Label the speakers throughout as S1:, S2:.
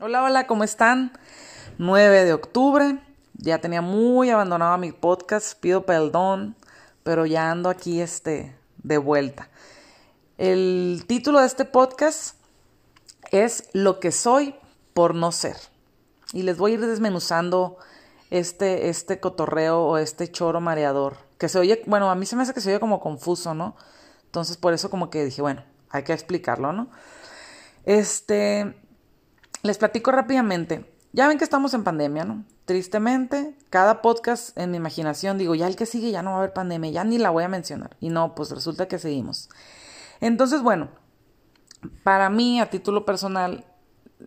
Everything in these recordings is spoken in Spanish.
S1: Hola, hola, ¿cómo están? 9 de octubre. Ya tenía muy abandonado mi podcast, pido perdón, pero ya ando aquí este de vuelta. El título de este podcast es Lo que soy por no ser. Y les voy a ir desmenuzando este, este cotorreo o este choro mareador. Que se oye, bueno, a mí se me hace que se oye como confuso, ¿no? Entonces por eso como que dije, bueno, hay que explicarlo, ¿no? Este, les platico rápidamente. Ya ven que estamos en pandemia, ¿no? Tristemente, cada podcast en mi imaginación digo, ya el que sigue ya no va a haber pandemia, ya ni la voy a mencionar. Y no, pues resulta que seguimos. Entonces, bueno, para mí, a título personal,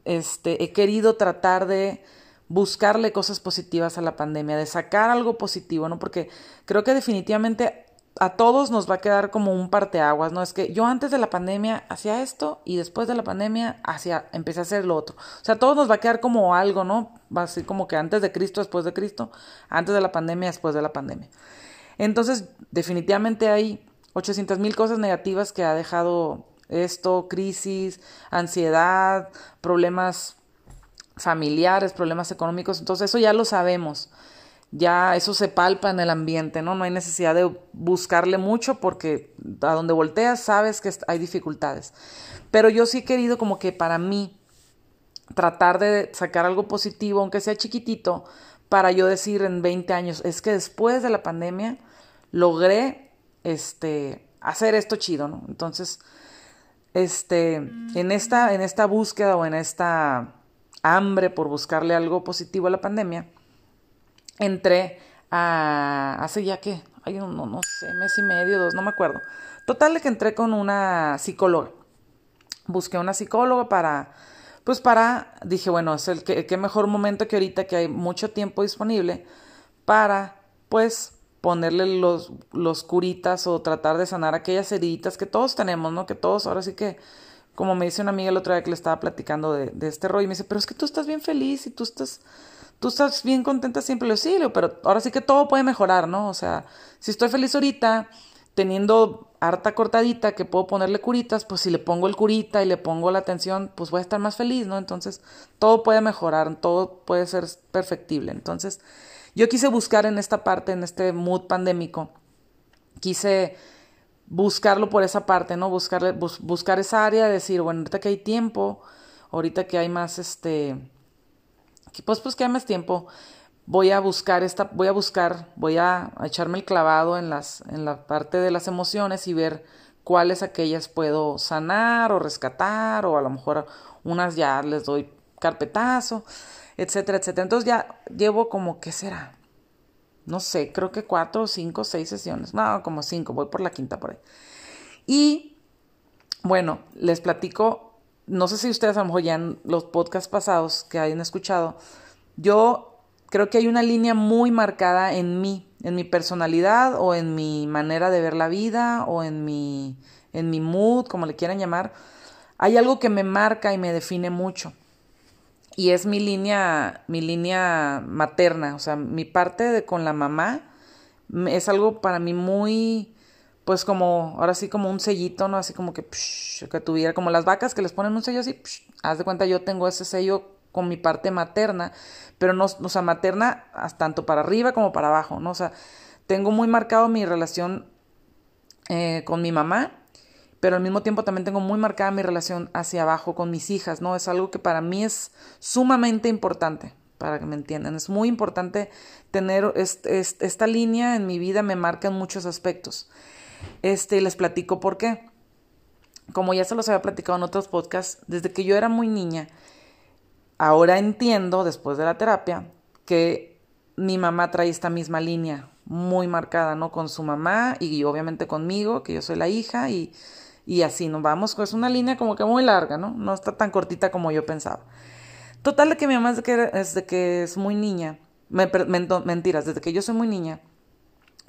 S1: este, he querido tratar de buscarle cosas positivas a la pandemia, de sacar algo positivo, ¿no? Porque creo que definitivamente a todos nos va a quedar como un parteaguas, ¿no? Es que yo antes de la pandemia hacía esto y después de la pandemia hacía, empecé a hacer lo otro. O sea, a todos nos va a quedar como algo, ¿no? Va a ser como que antes de Cristo, después de Cristo, antes de la pandemia, después de la pandemia. Entonces, definitivamente hay 800 mil cosas negativas que ha dejado esto, crisis, ansiedad, problemas familiares, problemas económicos. Entonces, eso ya lo sabemos ya eso se palpa en el ambiente, ¿no? No hay necesidad de buscarle mucho porque a donde volteas sabes que hay dificultades. Pero yo sí he querido como que para mí tratar de sacar algo positivo, aunque sea chiquitito, para yo decir en 20 años, es que después de la pandemia logré este hacer esto chido, ¿no? Entonces, este en esta en esta búsqueda o en esta hambre por buscarle algo positivo a la pandemia, entré a, hace ya que, hay no, no sé, mes y medio, dos, no me acuerdo. Total de que entré con una psicóloga. Busqué una psicóloga para, pues para, dije, bueno, es el que, qué mejor momento que ahorita que hay mucho tiempo disponible para, pues, ponerle los, los curitas o tratar de sanar aquellas heriditas que todos tenemos, ¿no? Que todos, ahora sí que, como me dice una amiga el otro día que le estaba platicando de, de este rollo, y me dice, pero es que tú estás bien feliz y tú estás tú estás bien contenta siempre, lo sí, pero ahora sí que todo puede mejorar, ¿no? O sea, si estoy feliz ahorita, teniendo harta cortadita que puedo ponerle curitas, pues si le pongo el curita y le pongo la atención, pues voy a estar más feliz, ¿no? Entonces, todo puede mejorar, todo puede ser perfectible. Entonces, yo quise buscar en esta parte, en este mood pandémico, quise buscarlo por esa parte, ¿no? Buscar, buscar esa área, decir, bueno, ahorita que hay tiempo, ahorita que hay más, este, pues pues que hay más tiempo, voy a buscar esta, voy a buscar, voy a echarme el clavado en las, en la parte de las emociones y ver cuáles aquellas puedo sanar o rescatar, o a lo mejor unas ya les doy carpetazo, etcétera, etcétera. Entonces ya llevo como, ¿qué será? No sé, creo que cuatro, cinco, seis sesiones. No, como cinco, voy por la quinta por ahí. Y bueno, les platico no sé si ustedes a lo mejor ya los podcasts pasados que hayan escuchado, yo creo que hay una línea muy marcada en mí, en mi personalidad o en mi manera de ver la vida o en mi, en mi mood, como le quieran llamar. Hay algo que me marca y me define mucho. Y es mi línea, mi línea materna, o sea, mi parte de con la mamá es algo para mí muy, pues como, ahora sí como un sellito, ¿no? Así como que, que tuviera, como las vacas que les ponen un sello así, haz de cuenta yo tengo ese sello con mi parte materna, pero no, o sea, materna tanto para arriba como para abajo, ¿no? O sea, tengo muy marcado mi relación eh, con mi mamá, pero al mismo tiempo también tengo muy marcada mi relación hacia abajo con mis hijas, ¿no? Es algo que para mí es sumamente importante, para que me entiendan. Es muy importante tener esta línea en mi vida, me marca en muchos aspectos. Este, les platico por qué. Como ya se los había platicado en otros podcasts, desde que yo era muy niña, ahora entiendo, después de la terapia, que mi mamá trae esta misma línea muy marcada, ¿no? Con su mamá y obviamente conmigo, que yo soy la hija, y, y así nos vamos. Es una línea como que muy larga, ¿no? No está tan cortita como yo pensaba. Total de que mi mamá desde que, que es muy niña, me, mentiras, desde que yo soy muy niña,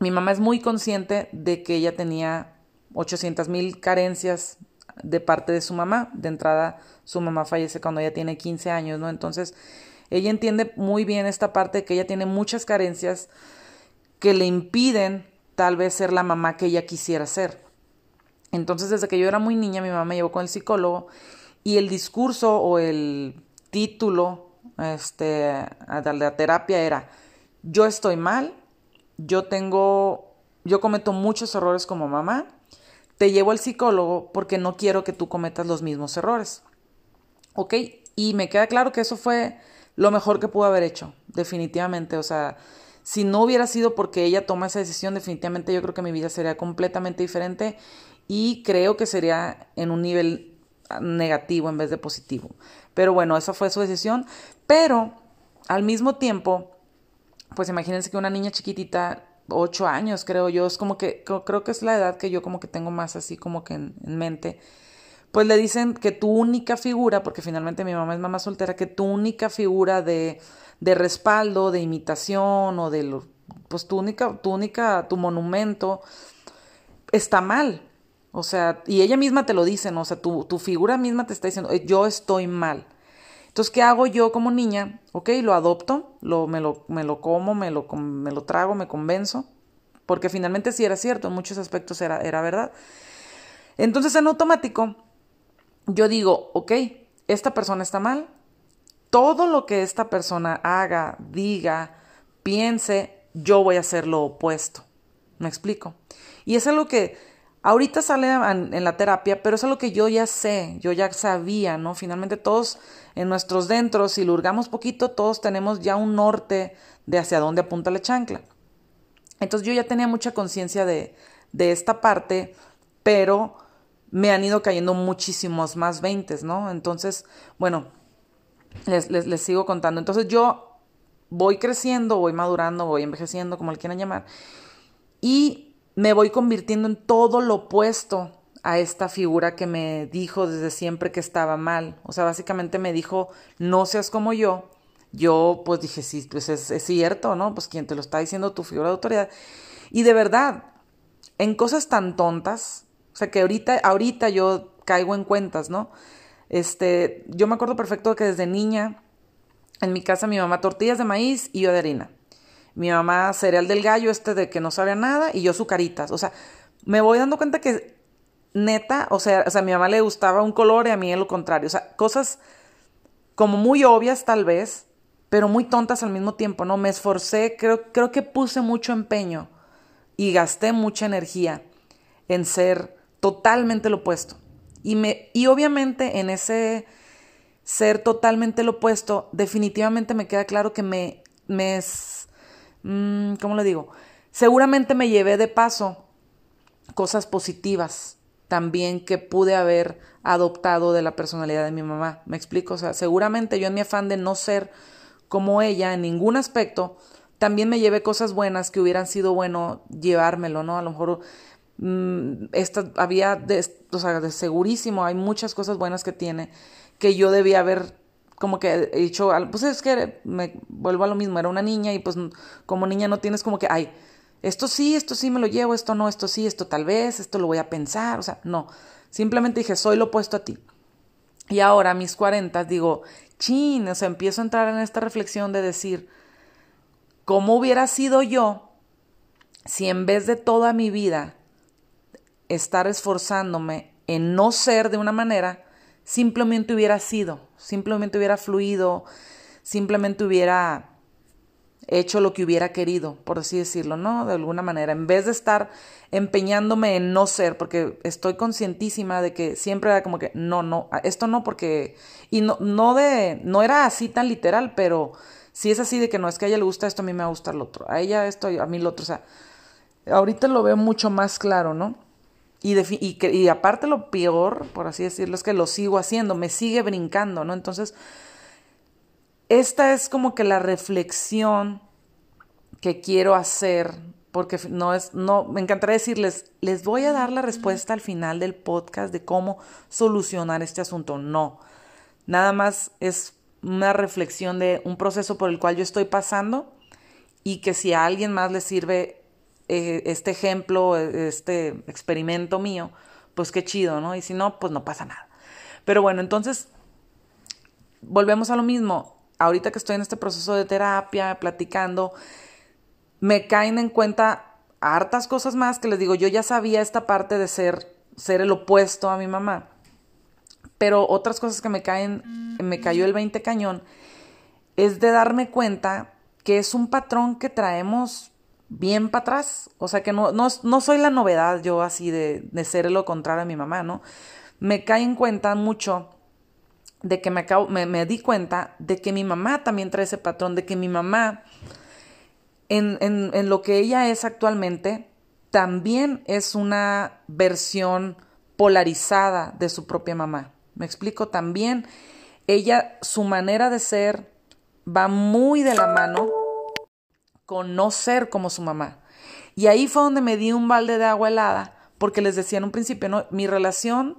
S1: mi mamá es muy consciente de que ella tenía 800 mil carencias de parte de su mamá. De entrada, su mamá fallece cuando ella tiene 15 años, ¿no? Entonces, ella entiende muy bien esta parte de que ella tiene muchas carencias que le impiden tal vez ser la mamá que ella quisiera ser. Entonces, desde que yo era muy niña, mi mamá me llevó con el psicólogo y el discurso o el, título este, de la terapia era, yo estoy mal, yo tengo, yo cometo muchos errores como mamá, te llevo al psicólogo porque no quiero que tú cometas los mismos errores. ¿Ok? Y me queda claro que eso fue lo mejor que pudo haber hecho, definitivamente. O sea, si no hubiera sido porque ella toma esa decisión, definitivamente yo creo que mi vida sería completamente diferente y creo que sería en un nivel negativo en vez de positivo. Pero bueno, esa fue su decisión. Pero al mismo tiempo, pues imagínense que una niña chiquitita, ocho años creo yo, es como que creo que es la edad que yo como que tengo más así como que en, mente. Pues le dicen que tu única figura, porque finalmente mi mamá es mamá soltera, que tu única figura de, de respaldo, de imitación o de pues tu única, tu única, tu monumento está mal. O sea, y ella misma te lo dice, ¿no? O sea, tu, tu figura misma te está diciendo, yo estoy mal. Entonces, ¿qué hago yo como niña? Ok, lo adopto, me, lo, me lo como, me lo, me lo trago, me convenzo, porque finalmente sí era cierto, en muchos aspectos era, era verdad. Entonces, en automático, yo digo, ok, esta persona está mal, todo lo que esta persona haga, diga, piense, yo voy a hacer lo opuesto. ¿Me explico? Y es algo que Ahorita sale en, la terapia, pero es algo que yo ya sé, yo ya sabía, ¿no? Finalmente todos en nuestros dentros, si lo hurgamos poquito, todos tenemos ya un norte de hacia dónde apunta la chancla. Entonces yo ya tenía mucha conciencia de, de esta parte, pero me han ido cayendo muchísimos más veintes, ¿no? Entonces, bueno, les, les, les sigo contando. Entonces yo voy creciendo, voy madurando, voy envejeciendo, como le quieran llamar, y me voy convirtiendo en todo lo opuesto a esta figura que me dijo desde siempre que estaba mal. O sea, básicamente me dijo, no seas como yo. Yo pues dije, sí, pues es, cierto, ¿no? Pues quien te lo está diciendo tu figura de autoridad. Y de verdad, en cosas tan tontas, o sea, que ahorita, ahorita yo caigo en cuentas, ¿no? Este, yo me acuerdo perfecto que desde niña, en mi casa mi mamá tortillas de maíz y yo de harina mi mamá cereal del gallo, este de que no sabía nada, y yo sucaritas. O sea, me voy dando cuenta que neta, o sea, o sea, a mi mamá le gustaba un color y a mí lo contrario. O sea, cosas como muy obvias tal vez, pero muy tontas al mismo tiempo, ¿no? Me esforcé, creo, creo que puse mucho empeño y gasté mucha energía en ser totalmente lo opuesto. Y, me, y obviamente en ese ser totalmente lo opuesto, definitivamente me queda claro que me, me Mm, ¿cómo le digo? Seguramente me llevé de paso cosas positivas también que pude haber adoptado de la personalidad de mi mamá. ¿Me explico? O sea, seguramente yo en mi afán de no ser como ella en ningún aspecto, también me llevé cosas buenas que hubieran sido bueno llevármelo, ¿no? A lo mejor mm, esta, había, de, o sea, de segurísimo, hay muchas cosas buenas que tiene que yo debía haber como que he dicho, pues es que me vuelvo a lo mismo, era una niña y pues como niña no tienes como que, ay, esto sí, esto sí me lo llevo, esto no, esto sí, esto tal vez, esto lo voy a pensar, o sea, no, simplemente dije, soy lo opuesto a ti. Y ahora a mis 40 digo, chin, o sea, empiezo a entrar en esta reflexión de decir, ¿cómo hubiera sido yo si en vez de toda mi vida estar esforzándome en no ser de una manera, simplemente hubiera sido, simplemente hubiera fluido, simplemente hubiera hecho lo que hubiera querido, por así decirlo, ¿no? De alguna manera, en vez de estar empeñándome en no ser, porque estoy conscientísima de que siempre era como que, no, no, esto no porque, y no, no de, no era así tan literal, pero sí es así de que no, es que a ella le gusta esto, a mí me va a gustar lo otro, a ella esto, a mí lo otro, o sea, ahorita lo veo mucho más claro, ¿no? Y, y, y, aparte lo peor, por así decirlo, es que lo sigo haciendo, me sigue brincando, ¿no? Entonces, esta es como que la reflexión que quiero hacer, porque no es, no, me encantaría decirles, les voy a dar la respuesta al final del podcast de cómo solucionar este asunto. No, nada más es una reflexión de un proceso por el cual yo estoy pasando y que si a alguien más le sirve eh, este ejemplo, este experimento mío, pues qué chido, ¿no? Y si no, pues no pasa nada. Pero bueno, entonces, volvemos a lo mismo. Ahorita que estoy en este proceso de terapia, platicando, me caen en cuenta hartas cosas más que les digo, yo ya sabía esta parte de ser, ser el opuesto a mi mamá. Pero otras cosas que me caen, me cayó el 20 cañón, es de darme cuenta que es un patrón que traemos bien para atrás. O sea que no, no, no, soy la novedad yo así de, de ser lo contrario a mi mamá, ¿no? Me cae en cuenta mucho de que me, me, me, di cuenta de que mi mamá también trae ese patrón, de que mi mamá, en, en, en lo que ella es actualmente, también es una versión polarizada de su propia mamá. Me explico también, ella, su manera de ser va muy de la mano con no ser como su mamá. Y ahí fue donde me di un balde de agua helada, porque les decía en un principio, ¿no? mi relación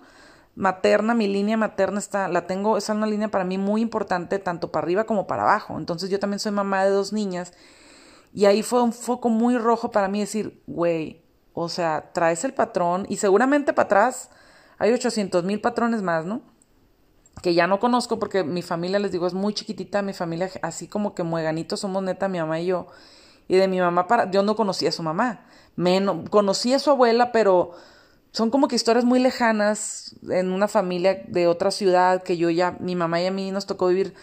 S1: materna, mi línea materna está, la tengo, es una línea para mí muy importante, tanto para arriba como para abajo. Entonces yo también soy mamá de dos niñas. Y ahí fue un foco muy rojo para mí decir, güey, o sea, traes el patrón y seguramente para atrás hay 800 mil patrones más, ¿no? Que ya no conozco porque mi familia, les digo, es muy chiquitita, mi familia así como que mueganitos somos neta, mi mamá y yo. Y de mi mamá para, yo no conocía a su mamá. Menos, conocí a su abuela, pero son como que historias muy lejanas en una familia de otra ciudad que yo ya, mi mamá y a mí nos tocó vivir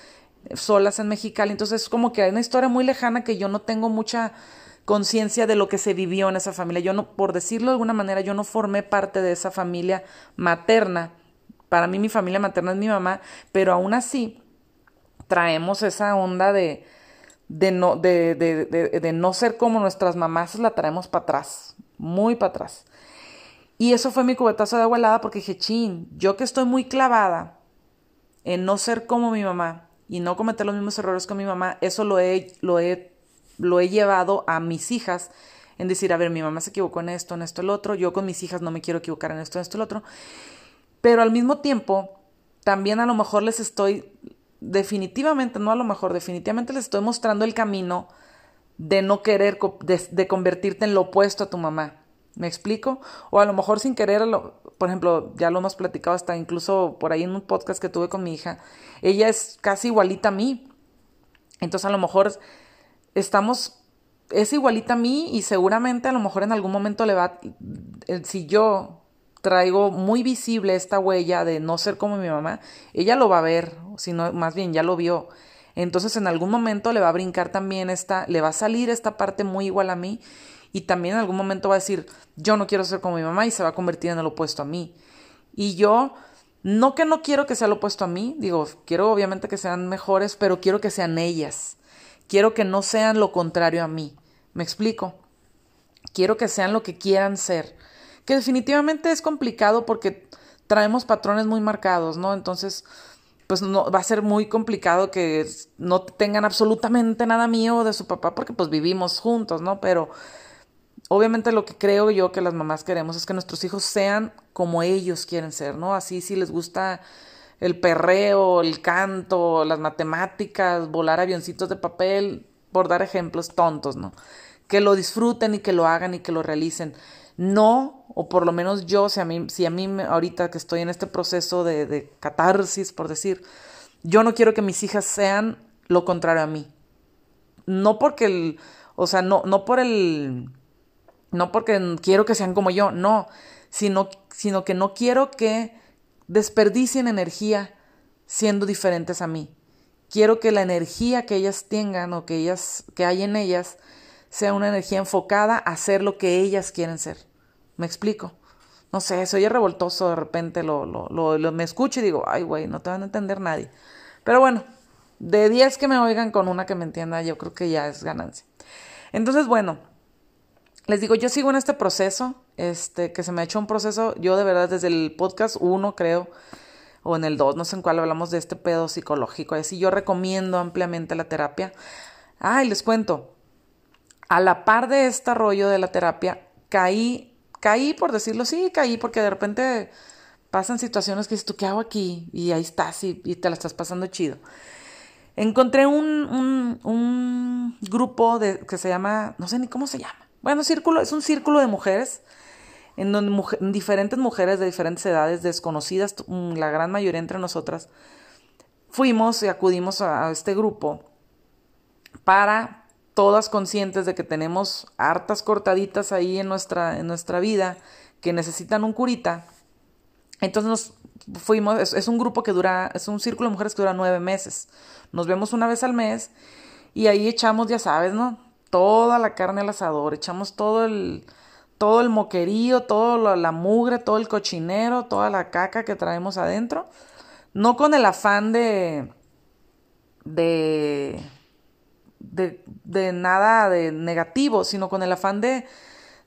S1: solas en Mexicali, entonces es como que hay una historia muy lejana que yo no tengo mucha conciencia de lo que se vivió en esa familia. Yo no, por decirlo de alguna manera, yo no formé parte de esa familia materna. Para mí mi familia materna es mi mamá, pero aún así traemos esa onda de, de, no, de, de, de, de no ser como nuestras mamás, la traemos para atrás, muy para atrás. Y eso fue mi cubetazo de agua helada porque dije, chin, yo que estoy muy clavada en no ser como mi mamá y no cometer los mismos errores que mi mamá, eso lo he, lo he, lo he llevado a mis hijas en decir, a ver, mi mamá se equivocó en esto, en esto, el otro, yo con mis hijas no me quiero equivocar en esto, en esto, el otro. Pero al mismo tiempo, también a lo mejor les estoy, definitivamente, no a lo mejor, definitivamente les estoy mostrando el camino de no querer, de, convertirte en lo opuesto a tu mamá ¿Me explico? O a lo mejor sin querer, por ejemplo, ya lo hemos platicado hasta incluso por ahí en un podcast que tuve con mi hija, ella es casi igualita a mí. Entonces a lo mejor estamos, es igualita a mí y seguramente a lo mejor en algún momento le va, si yo traigo muy visible esta huella de no ser como mi mamá, ella lo va a ver, sino más bien ya lo vio. Entonces en algún momento le va a brincar también esta, le va a salir esta parte muy igual a mí y también en algún momento va a decir, yo no quiero ser como mi mamá y se va a convertir en el opuesto a mí. Y yo, no que no quiero que sea lo opuesto a mí, digo, quiero obviamente que sean mejores, pero quiero que sean ellas. Quiero que no sean lo contrario a mí. ¿Me explico? Quiero que sean lo que quieran ser. Que definitivamente es complicado porque traemos patrones muy marcados, ¿no? Entonces, pues no va a ser muy complicado que no tengan absolutamente nada mío de su papá porque pues vivimos juntos, ¿no? Pero obviamente lo que creo yo que las mamás queremos es que nuestros hijos sean como ellos quieren ser, ¿no? Así si les gusta el perreo, el canto, las matemáticas, volar avioncitos de papel, por dar ejemplos tontos, ¿no? Que lo disfruten y que lo hagan y que lo realicen. No, o por lo menos yo, si a mí, si a mí ahorita que estoy en este proceso de, de catarsis, por decir, yo no quiero que mis hijas sean lo contrario a mí. No porque el, o sea, no, no por el, no porque quiero que sean como yo, no, sino, sino que no quiero que desperdicien energía siendo diferentes a mí. Quiero que la energía que ellas tengan o que ellas que hay en ellas sea una energía enfocada a ser lo que ellas quieren ser. ¿Me explico? No sé, soy revoltoso de repente, lo, lo, lo, me escucho y digo, ay, güey, no te van a entender nadie. Pero bueno, de 10 que me oigan con una que me entienda, yo creo que ya es ganancia. Entonces, bueno, les digo, yo sigo en este proceso, este, que se me ha hecho un proceso, yo de verdad desde el podcast uno creo, o en el dos, no sé en cuál hablamos de este pedo psicológico, así yo recomiendo ampliamente la terapia. Ah, y les cuento, a la par de este rollo de la terapia, caí, caí por decirlo, sí, caí porque de repente pasan situaciones que dices, ¿tú qué hago aquí? Y ahí estás y, te la estás pasando chido. Encontré un, un, un grupo de, que se llama, no sé ni cómo se llama, bueno, círculo, es un círculo de mujeres en donde diferentes mujeres de diferentes edades, desconocidas, mm, la gran mayoría entre nosotras, fuimos y acudimos a, este grupo para todas conscientes de que tenemos hartas cortaditas ahí en nuestra, en nuestra vida que necesitan un curita, Entonces nos fuimos, es, es, un grupo que dura, es un círculo de mujeres que dura nueve meses. Nos vemos una vez al mes y ahí echamos, ya sabes, ¿no? Toda la carne al asador, echamos todo el, todo el moquerío, toda la mugre, todo el cochinero, toda la caca que traemos adentro. No con el afán de, de, de, de nada de negativo, sino con el afán de,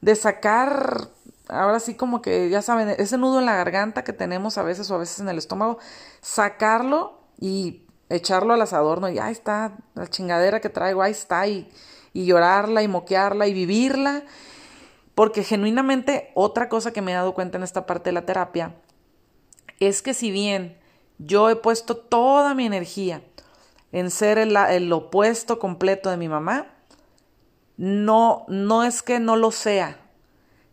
S1: de sacar, ahora sí como que, ya saben, ese nudo en la garganta que tenemos a veces o a veces en el estómago, sacarlo y echarlo al asador, ¿no? Y ahí está, la chingadera que traigo, ahí está, y, y llorarla y moquearla y vivirla porque genuinamente otra cosa que me he dado cuenta en esta parte de la terapia es que si bien yo he puesto toda mi energía en ser el, opuesto completo de mi mamá, no, no es que no lo sea,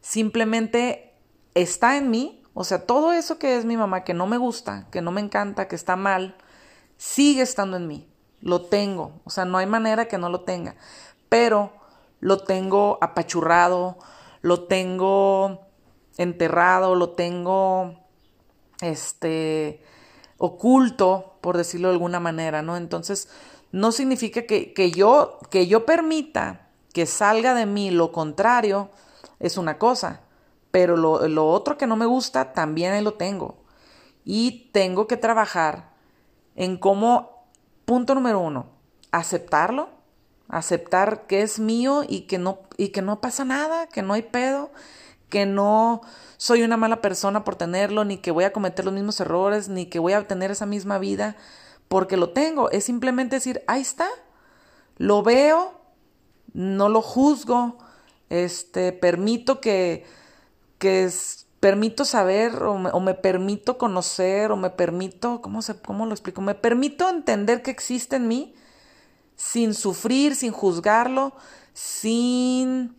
S1: simplemente está en mí, o sea, todo eso que es mi mamá, que no me gusta, que no me encanta, que está mal, sigue estando en mí, lo tengo, o sea, no hay manera que no lo tenga, pero lo tengo apachurrado, lo tengo enterrado, lo tengo este oculto, por decirlo de alguna manera, ¿no? Entonces, no significa que, que, yo, que yo permita que salga de mí lo contrario, es una cosa, pero lo, lo otro que no me gusta, también ahí lo tengo. Y tengo que trabajar en cómo, punto número uno, aceptarlo, aceptar que es mío y que no y que no pasa nada, que no hay pedo, que no soy una mala persona por tenerlo, ni que voy a cometer los mismos errores, ni que voy a tener esa misma vida porque lo tengo, es simplemente decir, ahí está. Lo veo, no lo juzgo, este permito que que permito saber o me, o me, permito conocer o me permito, ¿cómo, se, ¿cómo lo explico? Me permito entender que existe en mí sin sufrir, sin juzgarlo, sin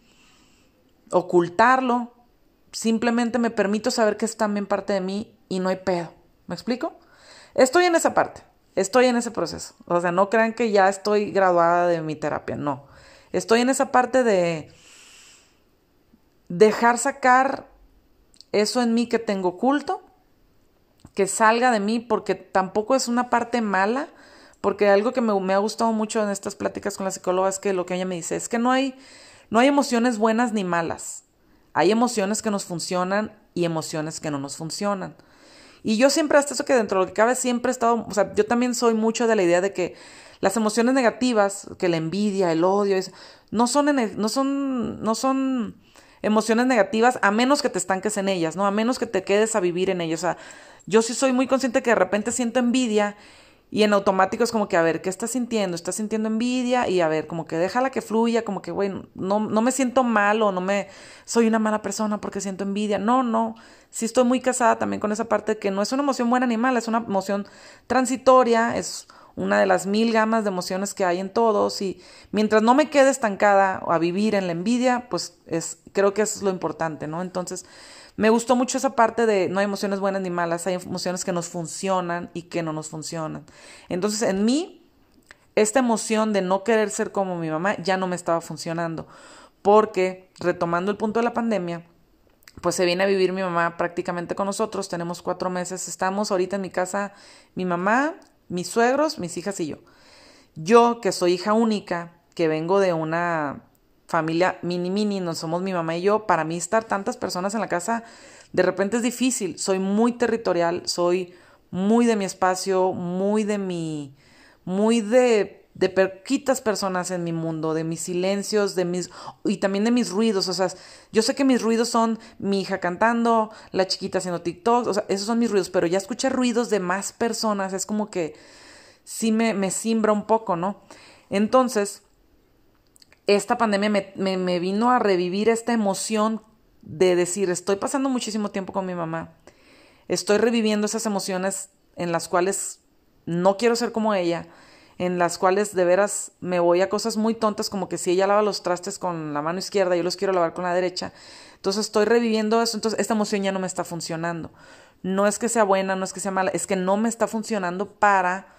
S1: ocultarlo. Simplemente me permito saber que es también parte de mí y no hay pedo. ¿Me explico? Estoy en esa parte, estoy en ese proceso. O sea, no crean que ya estoy graduada de mi terapia, no. Estoy en esa parte de dejar sacar eso en mí que tengo oculto, que salga de mí porque tampoco es una parte mala, porque algo que me, ha gustado mucho en estas pláticas con la psicóloga es que lo que ella me dice es que no hay, no hay emociones buenas ni malas. Hay emociones que nos funcionan y emociones que no nos funcionan. Y yo siempre, hasta eso que dentro de lo que cabe, siempre he estado, o sea, yo también soy mucho de la idea de que las emociones negativas, que la envidia, el odio, no son, no son, no son emociones negativas a menos que te estanques en ellas, ¿no? A menos que te quedes a vivir en ellas. O sea, yo sí soy muy consciente que de repente siento envidia y en automático es como que, a ver, ¿qué estás sintiendo? ¿Estás sintiendo envidia? Y a ver, como que déjala que fluya, como que, güey, no, no me siento mal o no me, soy una mala persona porque siento envidia. No, no, sí estoy muy casada también con esa parte de que no es una emoción buena ni mala, es una emoción transitoria, es una de las mil gamas de emociones que hay en todos y mientras no me quede estancada a vivir en la envidia, pues es, creo que eso es lo importante, ¿no? Entonces, me gustó mucho esa parte de no hay emociones buenas ni malas, hay emociones que nos funcionan y que no nos funcionan. Entonces, en mí, esta emoción de no querer ser como mi mamá ya no me estaba funcionando, porque retomando el punto de la pandemia, pues se viene a vivir mi mamá prácticamente con nosotros, tenemos cuatro meses, estamos ahorita en mi casa, mi mamá, mis suegros, mis hijas y yo. Yo, que soy hija única, que vengo de una familia mini mini, no somos mi mamá y yo, para mí estar tantas personas en la casa de repente es difícil. Soy muy territorial, soy muy de mi espacio, muy de mi, muy de, de perquitas personas en mi mundo, de mis silencios, de mis, y también de mis ruidos. O sea, yo sé que mis ruidos son mi hija cantando, la chiquita haciendo TikTok, o sea, esos son mis ruidos, pero ya escuchar ruidos de más personas es como que sí me, me simbra un poco, ¿no? Entonces, esta pandemia me, vino a revivir esta emoción de decir, estoy pasando muchísimo tiempo con mi mamá, estoy reviviendo esas emociones en las cuales no quiero ser como ella, en las cuales de veras me voy a cosas muy tontas como que si ella lava los trastes con la mano izquierda, yo los quiero lavar con la derecha. Entonces estoy reviviendo eso, entonces esta emoción ya no me está funcionando. No es que sea buena, no es que sea mala, es que no me está funcionando para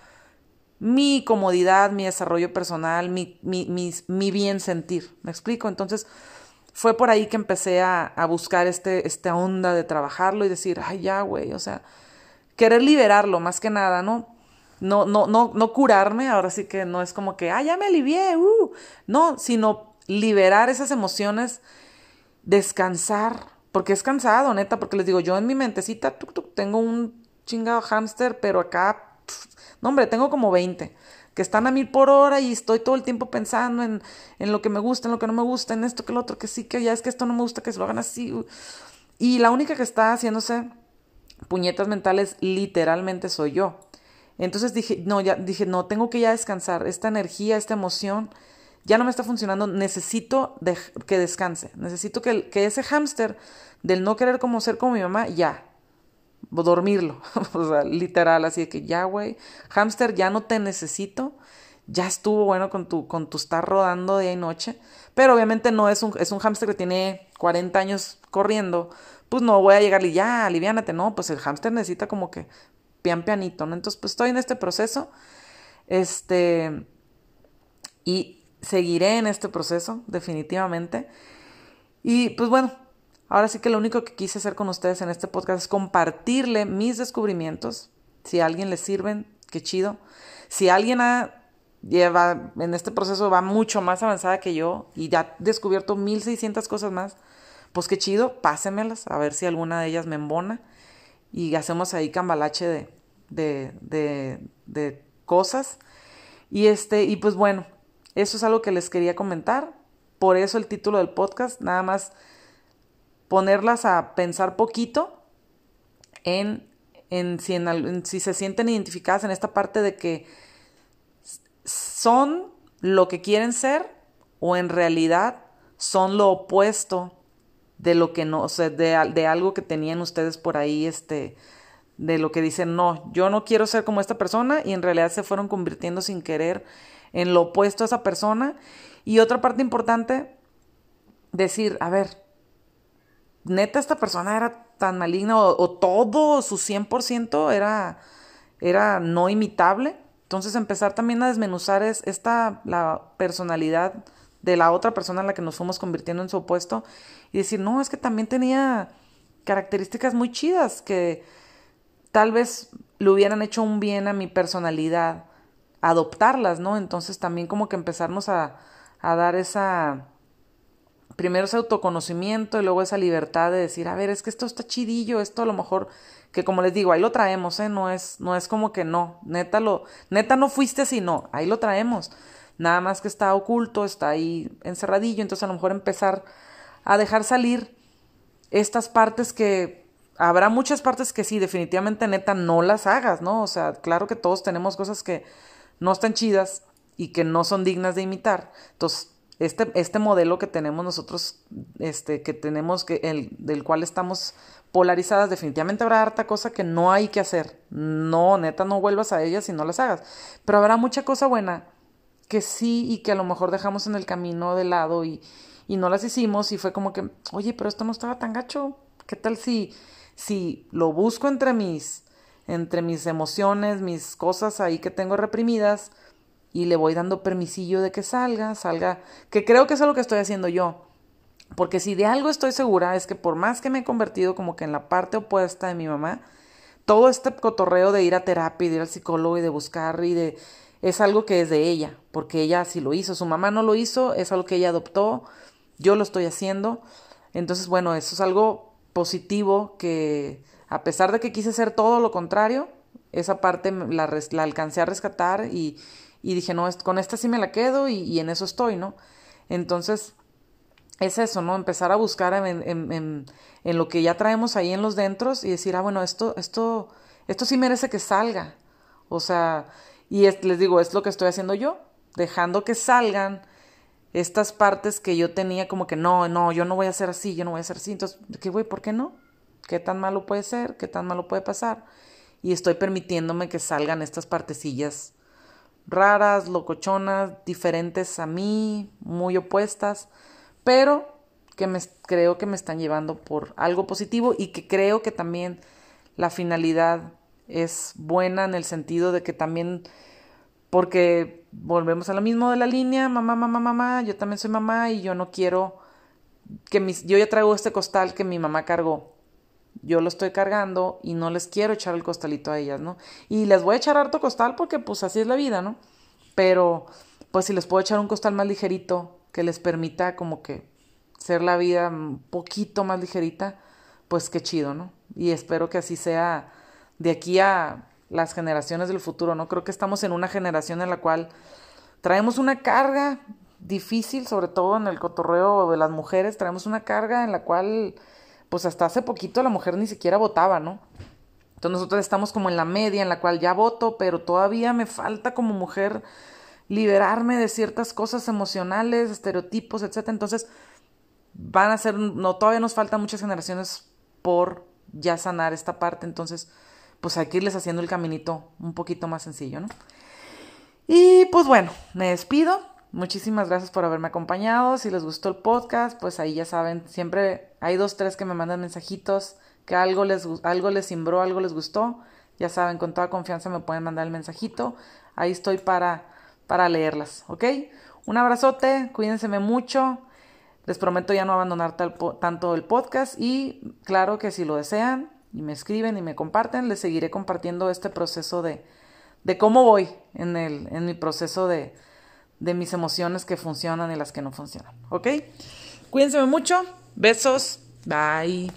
S1: mi comodidad, mi desarrollo personal, mi, mi, mi, bien sentir. ¿Me explico? Entonces, fue por ahí que empecé a, a buscar este, esta onda de trabajarlo y decir, ay, ya, güey, o sea, querer liberarlo más que nada, ¿no? No, no, no, no curarme, ahora sí que no es como que, ah, ya me alivié, uh, no, sino liberar esas emociones, descansar, porque es cansado, neta, porque les digo, yo en mi mentecita tengo un chingado hámster, pero acá, no hombre, tengo como 20 que están a mil por hora y estoy todo el tiempo pensando en, en lo que me gusta, en lo que no me gusta, en esto, que lo otro, que sí, que ya es que esto no me gusta, que se lo hagan así. Y la única que está haciéndose puñetas mentales literalmente soy yo. Entonces dije, no, ya dije, no, tengo que ya descansar. Esta energía, esta emoción ya no me está funcionando. Necesito que descanse. Necesito que, que ese hámster del no querer como ser como mi mamá, ya, dormirlo, o sea, literal, así de que ya, güey, hámster, ya no te necesito, ya estuvo bueno con tu, con tu estar rodando día y noche, pero obviamente no es un, es un hámster que tiene 40 años corriendo, pues no voy a llegarle ya, aliviánate, no, pues el hámster necesita como que pian pianito, ¿no? Entonces, pues estoy en este proceso, este, y seguiré en este proceso, definitivamente, y pues bueno, Ahora sí que lo único que quise hacer con ustedes en este podcast es compartirle mis descubrimientos. Si a alguien le sirven, qué chido. Si alguien ha lleva en este proceso va mucho más avanzada que yo y ya ha descubierto 1600 cosas más, pues qué chido, pásemelas a ver si alguna de ellas me embona y hacemos ahí cambalache de, de, de, de cosas. Y este, y pues bueno, eso es algo que les quería comentar. Por eso el título del podcast, nada más ponerlas a pensar poquito en, en, si, en, si se sienten identificadas en esta parte de que son lo que quieren ser o en realidad son lo opuesto de lo que no, o sea, de, de, algo que tenían ustedes por ahí, este, de lo que dicen, no, yo no quiero ser como esta persona y en realidad se fueron convirtiendo sin querer en lo opuesto a esa persona. Y otra parte importante, decir, a ver, neta esta persona era tan maligna o, todo su 100% era, era no imitable. Entonces empezar también a desmenuzar es esta, la personalidad de la otra persona en la que nos fuimos convirtiendo en su opuesto y decir, no, es que también tenía características muy chidas que tal vez le hubieran hecho un bien a mi personalidad, adoptarlas, ¿no? Entonces también como que empezarnos a, a dar esa, primero ese autoconocimiento y luego esa libertad de decir, a ver, es que esto está chidillo, esto a lo mejor, que como les digo, ahí lo traemos, ¿eh? No es, no es como que no, neta lo, neta no fuiste así, no, ahí lo traemos. Nada más que está oculto, está ahí encerradillo, entonces a lo mejor empezar a dejar salir estas partes que habrá muchas partes que sí, definitivamente neta no las hagas, ¿no? O sea, claro que todos tenemos cosas que no están chidas y que no son dignas de imitar. Entonces, este, este modelo que tenemos nosotros, este, que tenemos, que el, del cual estamos polarizadas, definitivamente habrá harta cosa que no hay que hacer. No, neta, no vuelvas a ellas y no las hagas. Pero habrá mucha cosa buena que sí y que a lo mejor dejamos en el camino de lado y, y no las hicimos y fue como que, oye, pero esto no estaba tan gacho. ¿Qué tal si, si lo busco entre mis, entre mis emociones, mis cosas ahí que tengo reprimidas? Y le voy dando permisillo de que salga, salga, que creo que es lo que estoy haciendo yo. Porque si de algo estoy segura es que por más que me he convertido como que en la parte opuesta de mi mamá, todo este cotorreo de ir a terapia y de ir al psicólogo y de buscar y de es algo que es de ella, porque ella sí lo hizo, su mamá no lo hizo, es algo que ella adoptó, yo lo estoy haciendo. Entonces, bueno, eso es algo positivo que a pesar de que quise hacer todo lo contrario, esa parte la, la alcancé a rescatar y, y dije, no, con esta sí me la quedo y, en eso estoy, ¿no? Entonces, es eso, ¿no? Empezar a buscar en, en, en, lo que ya traemos ahí en los dentros y decir, ah, bueno, esto, esto, esto sí merece que salga. O sea, y les digo, es lo que estoy haciendo yo, dejando que salgan estas partes que yo tenía como que no, no, yo no voy a hacer así, yo no voy a hacer así. Entonces, ¿qué güey? ¿Por qué no? ¿Qué tan malo puede ser? ¿Qué tan malo puede pasar? Y estoy permitiéndome que salgan estas partecillas raras, locochonas, diferentes a mí, muy opuestas, pero que me, creo que me están llevando por algo positivo y que creo que también la finalidad es buena en el sentido de que también, porque volvemos a lo mismo de la línea, mamá, mamá, mamá, yo también soy mamá y yo no quiero que mis, yo ya traigo este costal que mi mamá cargó. Yo lo estoy cargando y no les quiero echar el costalito a ellas, ¿no? Y les voy a echar harto costal porque pues así es la vida, ¿no? Pero pues si les puedo echar un costal más ligerito que les permita como que ser la vida un poquito más ligerita, pues qué chido, ¿no? Y espero que así sea de aquí a las generaciones del futuro, ¿no? Creo que estamos en una generación en la cual traemos una carga difícil, sobre todo en el cotorreo de las mujeres, traemos una carga en la cual, pues hasta hace poquito la mujer ni siquiera votaba, ¿no? Entonces nosotros estamos como en la media en la cual ya voto, pero todavía me falta como mujer liberarme de ciertas cosas emocionales, estereotipos, etcétera. Entonces, van a ser, no, todavía nos faltan muchas generaciones por ya sanar esta parte, entonces, pues hay que irles haciendo el caminito un poquito más sencillo, ¿no? Y pues bueno, me despido. Muchísimas gracias por haberme acompañado. Si les gustó el podcast, pues ahí ya saben, siempre hay dos, tres que me mandan mensajitos, que algo les, algo les simbró, algo les gustó. Ya saben, con toda confianza me pueden mandar el mensajito. Ahí estoy para, para leerlas, ¿ok? Un abrazote, cuídense mucho. Les prometo ya no abandonar tanto el podcast y claro que si lo desean y me escriben y me comparten, les seguiré compartiendo este proceso de, de cómo voy en, el, en mi proceso de, de mis emociones que funcionan y las que no funcionan. ¿Ok? Cuídense mucho. Besos. Bye.